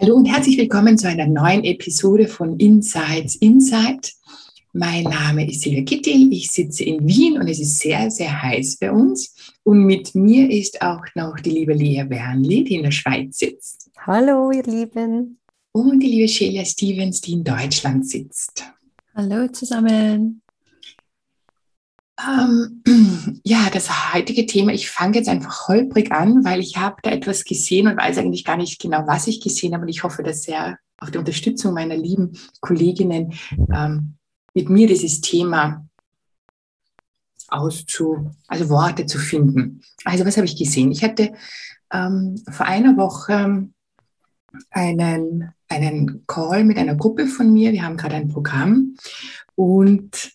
Hallo und herzlich willkommen zu einer neuen Episode von Insights Insight. Mein Name ist Silvia Kittil, ich sitze in Wien und es ist sehr, sehr heiß bei uns. Und mit mir ist auch noch die liebe Lea Wernli, die in der Schweiz sitzt. Hallo, ihr Lieben. Und die liebe Sheila Stevens, die in Deutschland sitzt. Hallo zusammen. Ähm, ja, das heutige Thema, ich fange jetzt einfach holprig an, weil ich habe da etwas gesehen und weiß eigentlich gar nicht genau, was ich gesehen habe. Und ich hoffe, dass sehr auf die Unterstützung meiner lieben Kolleginnen ähm, mit mir dieses Thema auszu, also Worte zu finden. Also was habe ich gesehen? Ich hatte ähm, vor einer Woche einen, einen Call mit einer Gruppe von mir. Wir haben gerade ein Programm und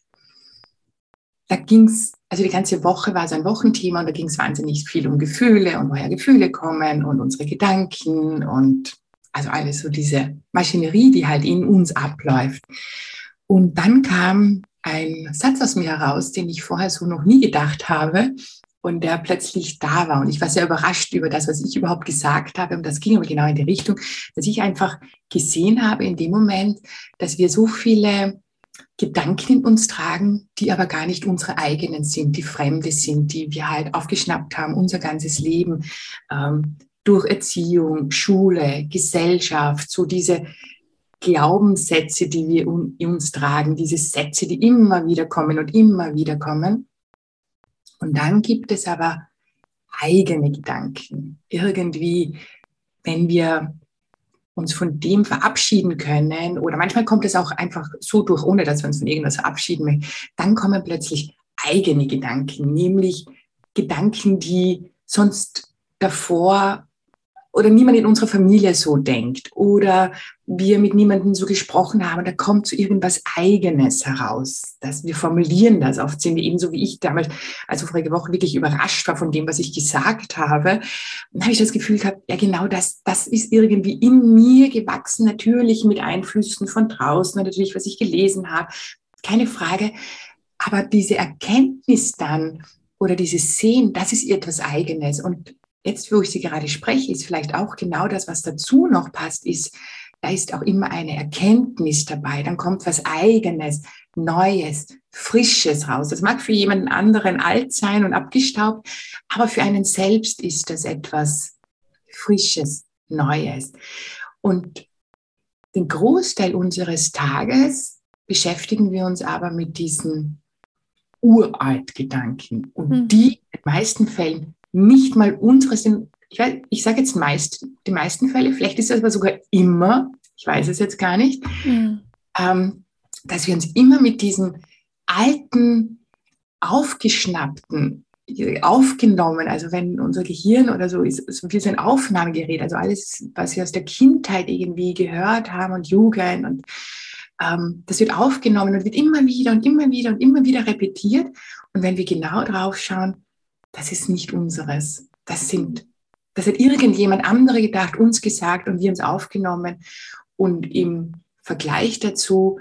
da ging es, also die ganze Woche war so ein Wochenthema und da ging es wahnsinnig viel um Gefühle und woher Gefühle kommen und unsere Gedanken und also alles so diese Maschinerie, die halt in uns abläuft. Und dann kam ein Satz aus mir heraus, den ich vorher so noch nie gedacht habe und der plötzlich da war. Und ich war sehr überrascht über das, was ich überhaupt gesagt habe. Und das ging aber genau in die Richtung, dass ich einfach gesehen habe in dem Moment, dass wir so viele Gedanken in uns tragen, die aber gar nicht unsere eigenen sind, die Fremde sind, die wir halt aufgeschnappt haben, unser ganzes Leben, ähm, durch Erziehung, Schule, Gesellschaft, so diese Glaubenssätze, die wir in uns tragen, diese Sätze, die immer wieder kommen und immer wieder kommen. Und dann gibt es aber eigene Gedanken. Irgendwie, wenn wir uns von dem verabschieden können oder manchmal kommt es auch einfach so durch, ohne dass wir uns von irgendwas verabschieden möchten, dann kommen plötzlich eigene Gedanken, nämlich Gedanken, die sonst davor oder niemand in unserer Familie so denkt oder wir mit niemandem so gesprochen haben, da kommt so irgendwas Eigenes heraus. Dass wir formulieren das. Oft sind wir ebenso wie ich damals, also vorige Woche wirklich überrascht war von dem, was ich gesagt habe. Dann habe ich das Gefühl gehabt, ja genau das, das ist irgendwie in mir gewachsen, natürlich mit Einflüssen von draußen, natürlich, was ich gelesen habe, keine Frage. Aber diese Erkenntnis dann oder dieses Sehen, das ist etwas Eigenes. Und jetzt, wo ich sie gerade spreche, ist vielleicht auch genau das, was dazu noch passt, ist, da ist auch immer eine Erkenntnis dabei. Dann kommt was Eigenes, Neues, Frisches raus. Das mag für jemanden anderen alt sein und abgestaubt, aber für einen selbst ist das etwas Frisches, Neues. Und den Großteil unseres Tages beschäftigen wir uns aber mit diesen Uralt-Gedanken. Und mhm. die in den meisten Fällen nicht mal unsere sind, ich, weiß, ich sage jetzt meist, die meisten Fälle, vielleicht ist es aber sogar immer, ich weiß es jetzt gar nicht, mhm. ähm, dass wir uns immer mit diesen alten, aufgeschnappten, aufgenommen, also wenn unser Gehirn oder so ist, so wie so ein Aufnahmegerät, also alles, was wir aus der Kindheit irgendwie gehört haben und Jugend und ähm, das wird aufgenommen und wird immer wieder und immer wieder und immer wieder repetiert. Und wenn wir genau drauf schauen, das ist nicht unseres. Das sind, das hat irgendjemand andere gedacht, uns gesagt und wir uns aufgenommen. Und im Vergleich dazu,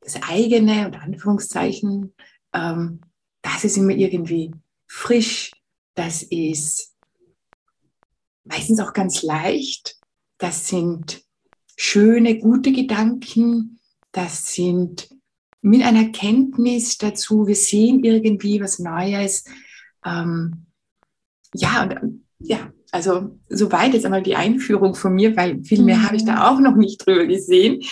das eigene und Anführungszeichen, ähm, das ist immer irgendwie frisch, das ist meistens auch ganz leicht, das sind schöne, gute Gedanken, das sind mit einer Kenntnis dazu, wir sehen irgendwie was Neues, ähm, ja, und, ja, also soweit jetzt einmal die Einführung von mir, weil viel mehr mhm. habe ich da mhm. auch noch nicht drüber gesehen,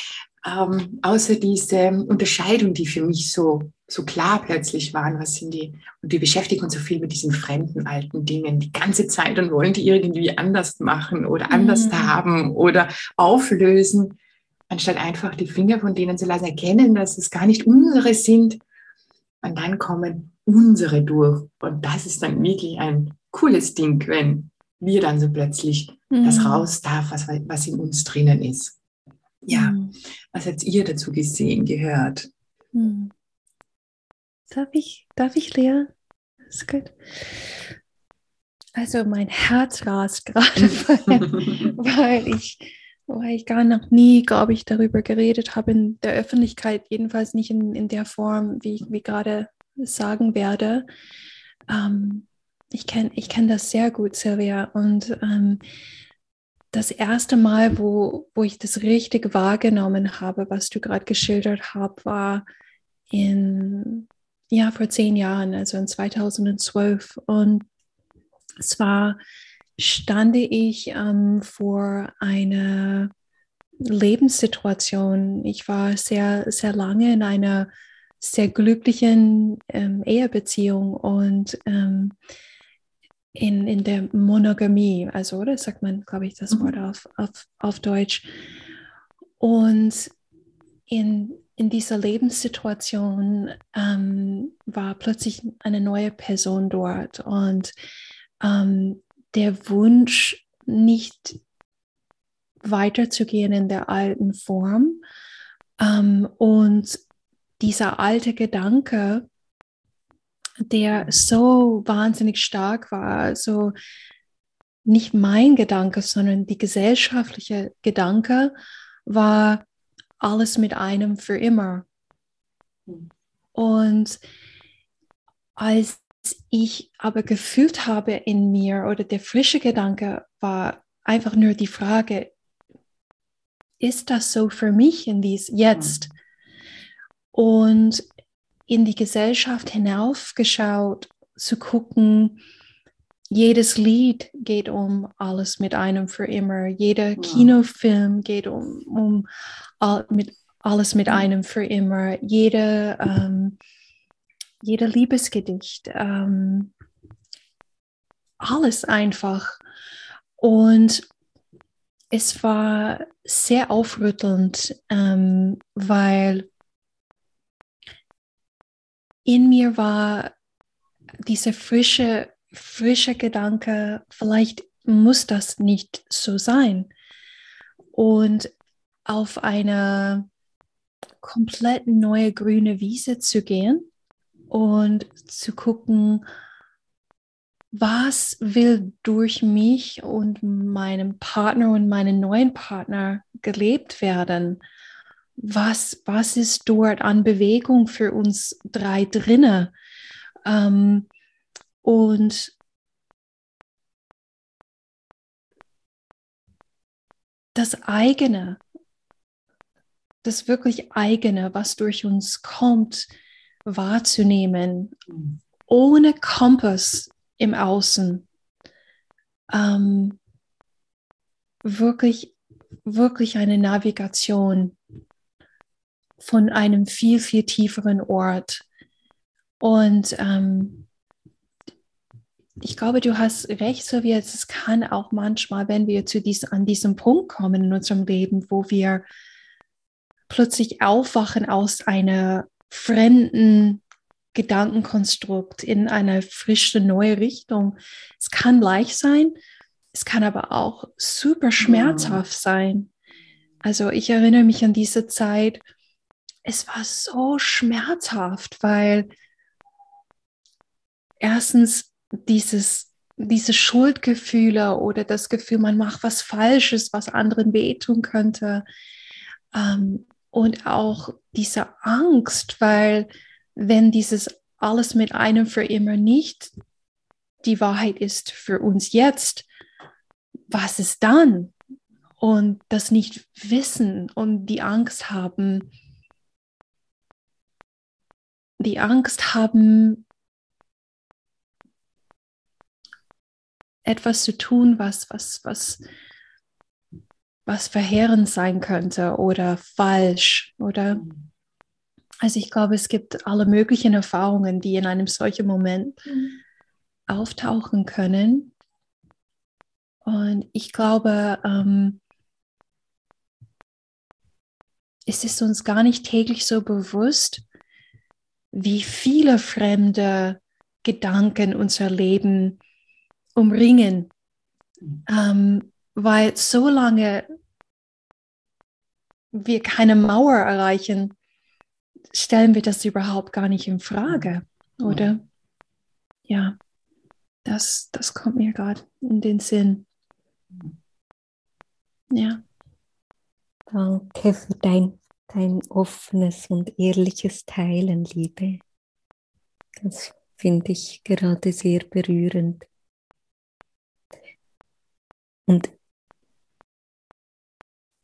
ähm, außer diese Unterscheidung, die für mich so, so klar plötzlich waren, was sind die, und die beschäftigen uns so viel mit diesen fremden alten Dingen die ganze Zeit und wollen die irgendwie anders machen oder anders mhm. haben oder auflösen, anstatt einfach die Finger von denen zu lassen, erkennen, dass es gar nicht unsere sind. Und dann kommen unsere durch. Und das ist dann wirklich ein cooles Ding, wenn wir dann so plötzlich mhm. das raus darf, was, was in uns drinnen ist. Ja, mhm. was habt ihr dazu gesehen, gehört? Mhm. Darf ich, darf ich, Lea? Ist gut. Also mein Herz rast gerade, weil, weil, ich, weil ich gar noch nie, glaube ich, darüber geredet habe in der Öffentlichkeit, jedenfalls nicht in, in der Form, wie ich wie gerade sagen werde. Ähm, ich kenne ich kenn das sehr gut, Silvia. Und ähm, das erste Mal, wo, wo ich das richtig wahrgenommen habe, was du gerade geschildert hast, war in, ja, vor zehn Jahren, also in 2012. Und zwar stande ich ähm, vor einer Lebenssituation. Ich war sehr, sehr lange in einer sehr glücklichen ähm, Ehebeziehung und ähm, in, in der Monogamie, also oder sagt man, glaube ich, das Wort mhm. auf, auf, auf Deutsch. Und in, in dieser Lebenssituation ähm, war plötzlich eine neue Person dort und ähm, der Wunsch, nicht weiterzugehen in der alten Form ähm, und dieser alte Gedanke, der so wahnsinnig stark war, so nicht mein Gedanke, sondern die gesellschaftliche Gedanke war alles mit einem für immer. Und als ich aber gefühlt habe in mir oder der frische Gedanke war einfach nur die Frage, ist das so für mich in dies jetzt? Und in die Gesellschaft hinaufgeschaut, zu gucken, jedes Lied geht um alles mit einem für immer, jeder wow. Kinofilm geht um, um all, mit, alles mit einem für immer, jede, ähm, jeder Liebesgedicht, ähm, alles einfach. Und es war sehr aufrüttelnd, ähm, weil in mir war dieser frische, frische Gedanke, vielleicht muss das nicht so sein. Und auf eine komplett neue grüne Wiese zu gehen und zu gucken, was will durch mich und meinem Partner und meinen neuen Partner gelebt werden? Was, was ist dort an Bewegung für uns drei drinne? Ähm, und das eigene, das wirklich eigene, was durch uns kommt, wahrzunehmen, ohne Kompass im Außen. Ähm, wirklich, wirklich eine Navigation von einem viel, viel tieferen Ort. Und ähm, ich glaube, du hast recht, so wie es kann auch manchmal, wenn wir zu dies, an diesem Punkt kommen in unserem Leben, wo wir plötzlich aufwachen aus einer fremden Gedankenkonstrukt in eine frische neue Richtung. Es kann leicht sein, es kann aber auch super schmerzhaft sein. Also ich erinnere mich an diese Zeit, es war so schmerzhaft, weil erstens dieses, diese Schuldgefühle oder das Gefühl, man macht was Falsches, was anderen wehtun könnte. Ähm, und auch diese Angst, weil wenn dieses alles mit einem für immer nicht die Wahrheit ist für uns jetzt, was ist dann? Und das nicht wissen und die Angst haben, die Angst haben, etwas zu tun, was, was, was, was verheerend sein könnte oder falsch oder also ich glaube, es gibt alle möglichen Erfahrungen, die in einem solchen Moment mhm. auftauchen können. Und ich glaube, ähm, es ist uns gar nicht täglich so bewusst, wie viele fremde Gedanken unser Leben umringen. Ähm, weil solange wir keine Mauer erreichen, stellen wir das überhaupt gar nicht in Frage, oder? Ja, das, das kommt mir gerade in den Sinn. Ja. Danke für dein, dein offenes und ehrliches Teilen, Liebe. Das finde ich gerade sehr berührend. Und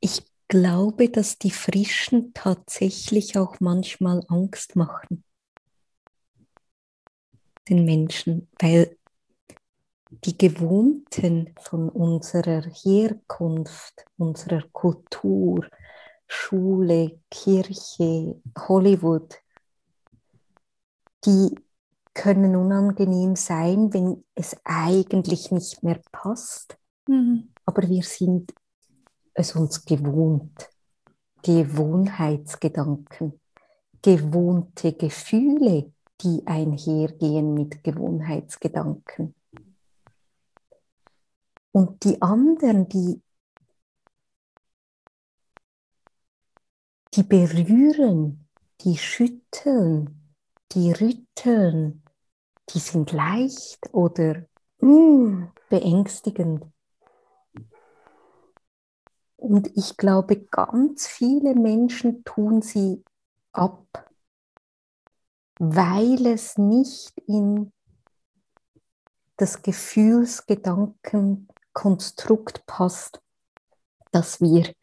ich glaube, dass die Frischen tatsächlich auch manchmal Angst machen den Menschen, weil die Gewohnten von unserer Herkunft, unserer Kultur, Schule, Kirche, Hollywood, die können unangenehm sein, wenn es eigentlich nicht mehr passt. Mhm. Aber wir sind es uns gewohnt. Gewohnheitsgedanken, gewohnte Gefühle, die einhergehen mit Gewohnheitsgedanken. Und die anderen, die, die berühren, die schütteln, die rütteln, die sind leicht oder mm, beängstigend. Und ich glaube, ganz viele Menschen tun sie ab, weil es nicht in das Gefühlsgedankenkonstrukt passt, das wir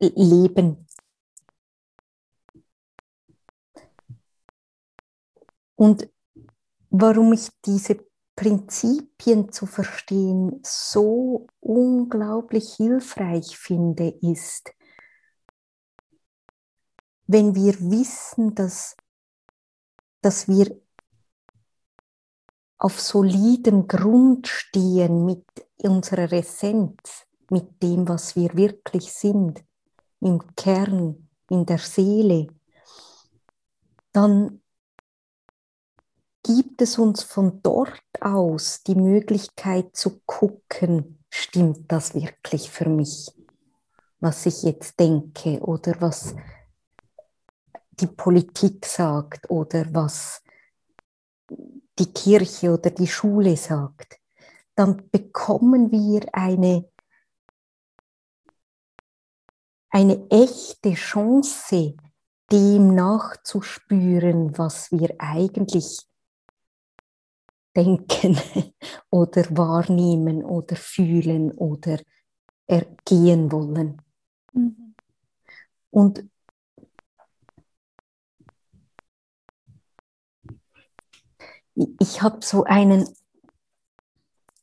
leben. Und warum ich diese Prinzipien zu verstehen so unglaublich hilfreich finde, ist, wenn wir wissen, dass, dass wir auf solidem Grund stehen mit unserer Essenz, mit dem, was wir wirklich sind, im Kern, in der Seele, dann gibt es uns von dort aus die Möglichkeit zu gucken, stimmt das wirklich für mich, was ich jetzt denke oder was die Politik sagt oder was die Kirche oder die Schule sagt, dann bekommen wir eine, eine echte Chance, dem nachzuspüren, was wir eigentlich denken oder wahrnehmen oder fühlen oder ergehen wollen. Mhm. Und ich habe so einen,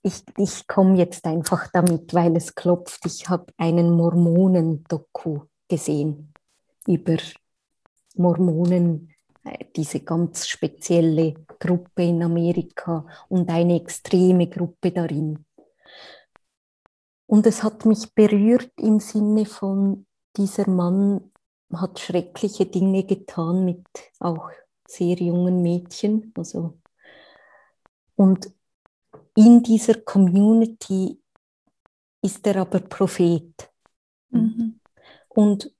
ich, ich komme jetzt einfach damit, weil es klopft, ich habe einen Mormonen-Doku gesehen über Mormonen, äh, diese ganz spezielle Gruppe in Amerika und eine extreme Gruppe darin. Und es hat mich berührt im Sinne von, dieser Mann hat schreckliche Dinge getan mit auch sehr jungen Mädchen. Also. Und in dieser Community ist er aber Prophet. Mhm. Und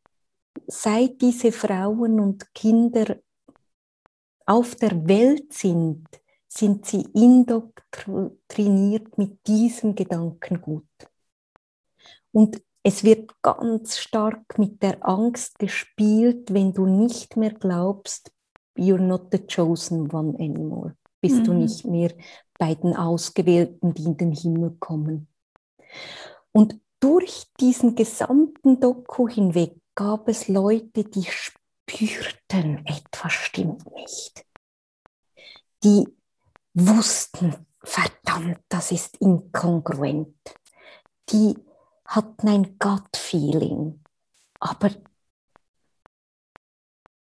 seit diese Frauen und Kinder auf der Welt sind, sind sie indoktriniert mit diesem Gedankengut. Und es wird ganz stark mit der Angst gespielt, wenn du nicht mehr glaubst, you're not the chosen one anymore. Bist mhm. du nicht mehr bei den Ausgewählten, die in den Himmel kommen. Und durch diesen gesamten Doku hinweg gab es Leute, die spürten, etwas stimmt nicht. Die wussten, verdammt, das ist inkongruent. Die hatten ein Gut-Feeling. Aber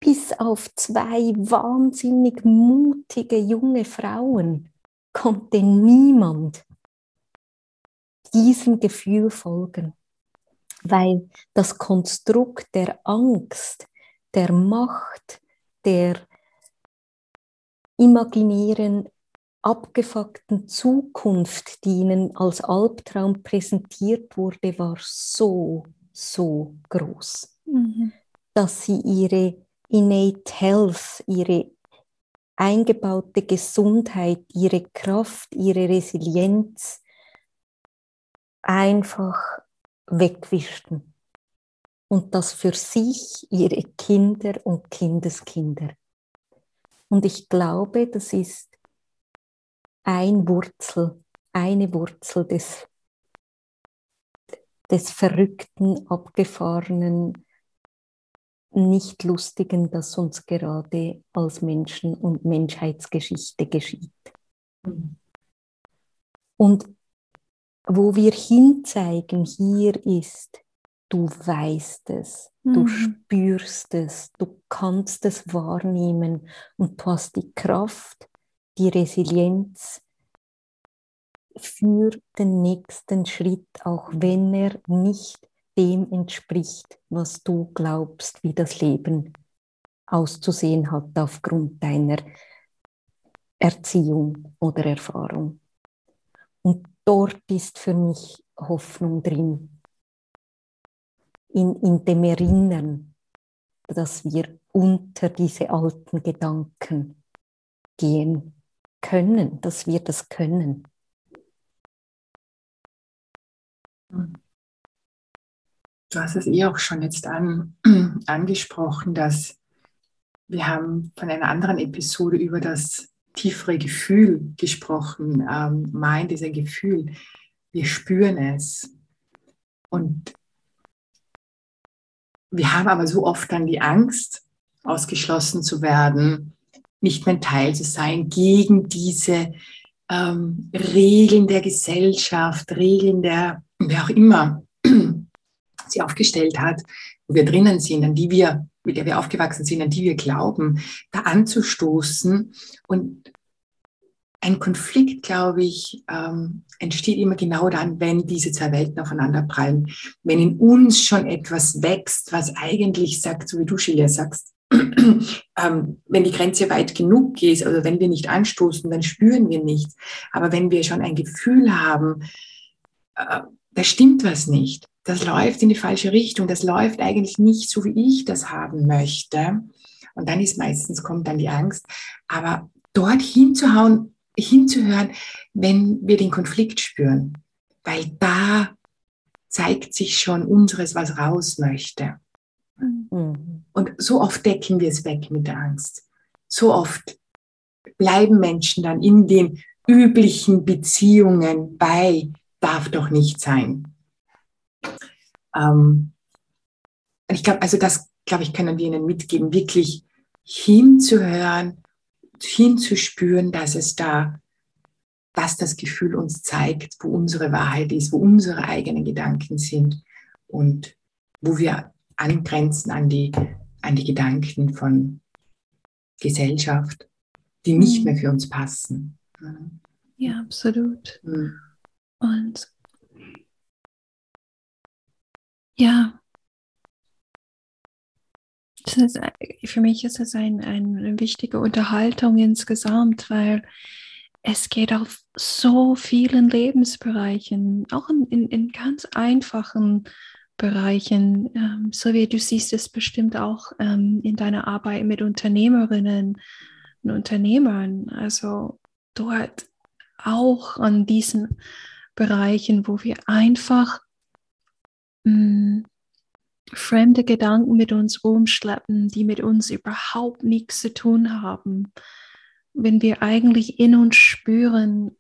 bis auf zwei wahnsinnig mutige junge Frauen konnte niemand diesem Gefühl folgen, weil das Konstrukt der Angst, der Macht, der imaginären abgefuckten Zukunft, die ihnen als Albtraum präsentiert wurde, war so, so groß, mhm. dass sie ihre innate health, ihre eingebaute Gesundheit, ihre Kraft, ihre Resilienz einfach wegwischten. Und das für sich, ihre Kinder und Kindeskinder. Und ich glaube, das ist ein Wurzel, eine Wurzel des, des verrückten, abgefahrenen, nicht lustigen, das uns gerade als Menschen und Menschheitsgeschichte geschieht. Und wo wir hinzeigen, hier ist, du weißt es, mhm. du spürst es, du kannst es wahrnehmen und du hast die Kraft, die Resilienz für den nächsten Schritt, auch wenn er nicht dem entspricht, was du glaubst, wie das Leben auszusehen hat aufgrund deiner Erziehung oder Erfahrung. Und dort ist für mich Hoffnung drin, in, in dem Erinnern, dass wir unter diese alten Gedanken gehen können, dass wir das können. Du hast es eh auch schon jetzt an, angesprochen, dass wir haben von einer anderen Episode über das tiefere Gefühl gesprochen. Ähm, Mind ist ein Gefühl. Wir spüren es. Und wir haben aber so oft dann die Angst, ausgeschlossen zu werden, nicht mehr Teil zu sein, gegen diese ähm, Regeln der Gesellschaft, Regeln der, wer auch immer sie aufgestellt hat, wo wir drinnen sind, an die wir, mit der wir aufgewachsen sind, an die wir glauben, da anzustoßen. Und ein Konflikt, glaube ich, ähm, entsteht immer genau dann, wenn diese zwei Welten aufeinander prallen. Wenn in uns schon etwas wächst, was eigentlich sagt, so wie du, Shilia, sagst, ähm, wenn die Grenze weit genug ist, also wenn wir nicht anstoßen, dann spüren wir nichts. Aber wenn wir schon ein Gefühl haben, äh, da stimmt was nicht, das läuft in die falsche Richtung, das läuft eigentlich nicht so, wie ich das haben möchte. Und dann ist meistens, kommt dann die Angst. Aber dort hinzuhauen, hinzuhören, wenn wir den Konflikt spüren, weil da zeigt sich schon unseres, was raus möchte. Mhm. Und so oft decken wir es weg mit der Angst. So oft bleiben Menschen dann in den üblichen Beziehungen bei, darf doch nicht sein. Ähm, ich glaube, also das, glaube ich, können wir ihnen mitgeben, wirklich hinzuhören, hinzuspüren, dass es da, dass das Gefühl uns zeigt, wo unsere Wahrheit ist, wo unsere eigenen Gedanken sind und wo wir angrenzen an die, an die Gedanken von Gesellschaft, die nicht mhm. mehr für uns passen. Ja, absolut. Mhm. Und ja, ist, für mich ist es ein, eine wichtige Unterhaltung insgesamt, weil es geht auf so vielen Lebensbereichen, auch in, in, in ganz einfachen Bereichen. Ähm, so wie du siehst es bestimmt auch ähm, in deiner Arbeit mit Unternehmerinnen und Unternehmern. Also dort auch an diesen Bereichen, wo wir einfach mh, mm, fremde Gedanken mit uns rumschleppen, die mit uns überhaupt nichts zu tun haben. Wenn wir eigentlich in uns spüren,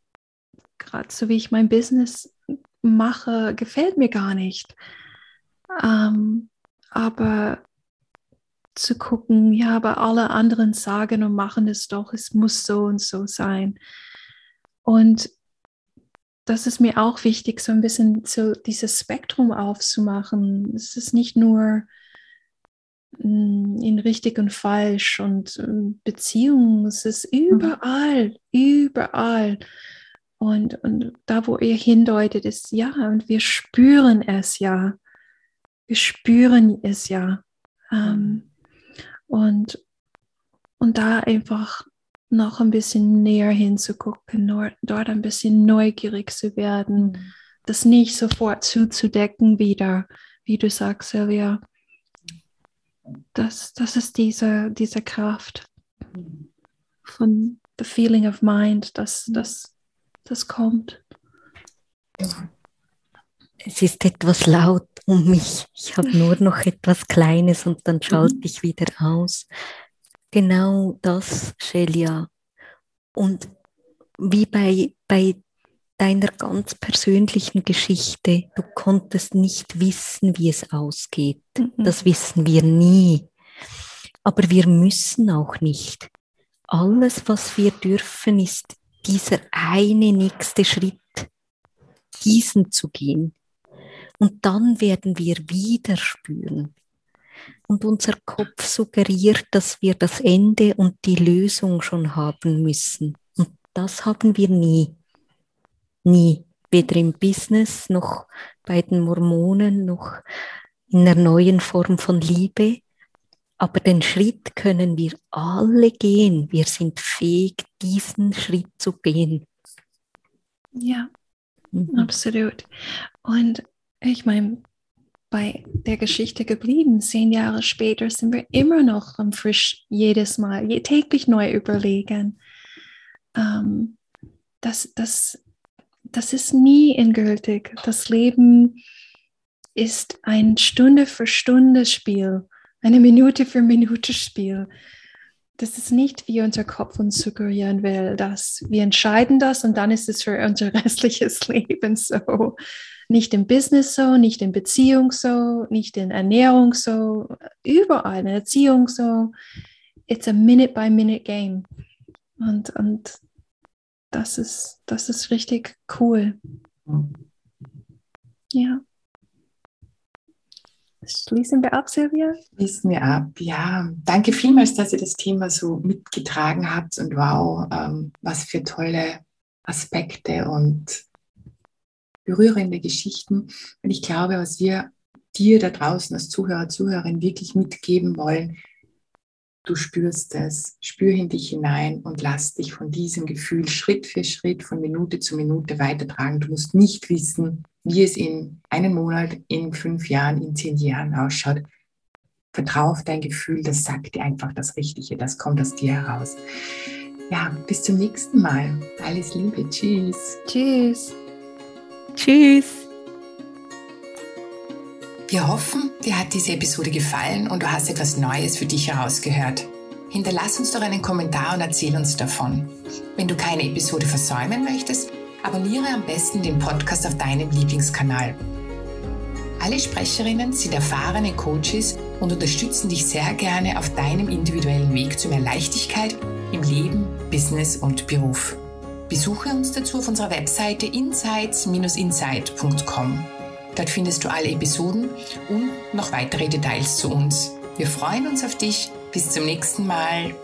gerade so wie ich mein Business mache, gefällt mir gar nicht. Ähm, aber zu gucken, ja, aber alle anderen sagen und machen es doch, es muss so und so sein. Und das ist mir auch wichtig, so ein bisschen so dieses Spektrum aufzumachen. Es ist nicht nur mm, in richtig und falsch und ähm, Beziehungen, es ist mhm. überall, mhm. überall. Und, und da, wo ihr hindeutet, ist ja, und wir spüren es ja. Wir spüren es ja. Ähm, und, und da einfach noch ein bisschen näher hinzugucken, dort ein bisschen neugierig zu werden, mhm. das nicht sofort zuzudecken wieder, wie du sagst, Silvia. Das, das ist diese, diese Kraft von the feeling of mind, das, das, das kommt. Es ist etwas laut um mich. Ich habe nur noch etwas Kleines und dann schalte ich wieder aus. Genau das, Shelia. Und wie bei, bei deiner ganz persönlichen Geschichte, du konntest nicht wissen, wie es ausgeht. Mhm. Das wissen wir nie. Aber wir müssen auch nicht. Alles, was wir dürfen, ist dieser eine nächste Schritt, diesen zu gehen. Und dann werden wir wieder spüren. Und unser Kopf suggeriert, dass wir das Ende und die Lösung schon haben müssen. Und das haben wir nie. Nie. Weder im Business noch bei den Mormonen noch in einer neuen Form von Liebe. Aber den Schritt können wir alle gehen. Wir sind fähig, diesen Schritt zu gehen. Ja, mhm. absolut. Und ich meine, bei der Geschichte geblieben. Zehn Jahre später sind wir immer noch am frisch jedes Mal, täglich neu überlegen. Ähm, das, das, das ist nie endgültig. Das Leben ist ein Stunde für Stunde Spiel, eine Minute für Minute Spiel. Das ist nicht, wie unser Kopf uns suggerieren will, dass wir entscheiden das und dann ist es für unser restliches Leben so. Nicht im Business so, nicht in Beziehung so, nicht in Ernährung so, überall in Erziehung so. It's a minute by minute game. Und, und das ist, das ist richtig cool. Ja. Schließen wir ab, Silvia? Schließen wir ab, ja. Danke vielmals, dass ihr das Thema so mitgetragen habt und wow, ähm, was für tolle Aspekte und berührende Geschichten. Und ich glaube, was wir dir da draußen als Zuhörer, Zuhörerin wirklich mitgeben wollen, du spürst es, spür in dich hinein und lass dich von diesem Gefühl Schritt für Schritt, von Minute zu Minute weitertragen. Du musst nicht wissen, wie es in einem Monat, in fünf Jahren, in zehn Jahren ausschaut. Vertrau auf dein Gefühl, das sagt dir einfach das Richtige, das kommt aus dir heraus. Ja, bis zum nächsten Mal. Alles Liebe. Tschüss. Tschüss. Tschüss. Wir hoffen, dir hat diese Episode gefallen und du hast etwas Neues für dich herausgehört. Hinterlass uns doch einen Kommentar und erzähl uns davon. Wenn du keine Episode versäumen möchtest, abonniere am besten den Podcast auf deinem Lieblingskanal. Alle Sprecherinnen sind erfahrene Coaches und unterstützen dich sehr gerne auf deinem individuellen Weg zu mehr Leichtigkeit im Leben, Business und Beruf. Besuche uns dazu auf unserer Webseite insights-insight.com. Dort findest du alle Episoden und noch weitere Details zu uns. Wir freuen uns auf dich. Bis zum nächsten Mal.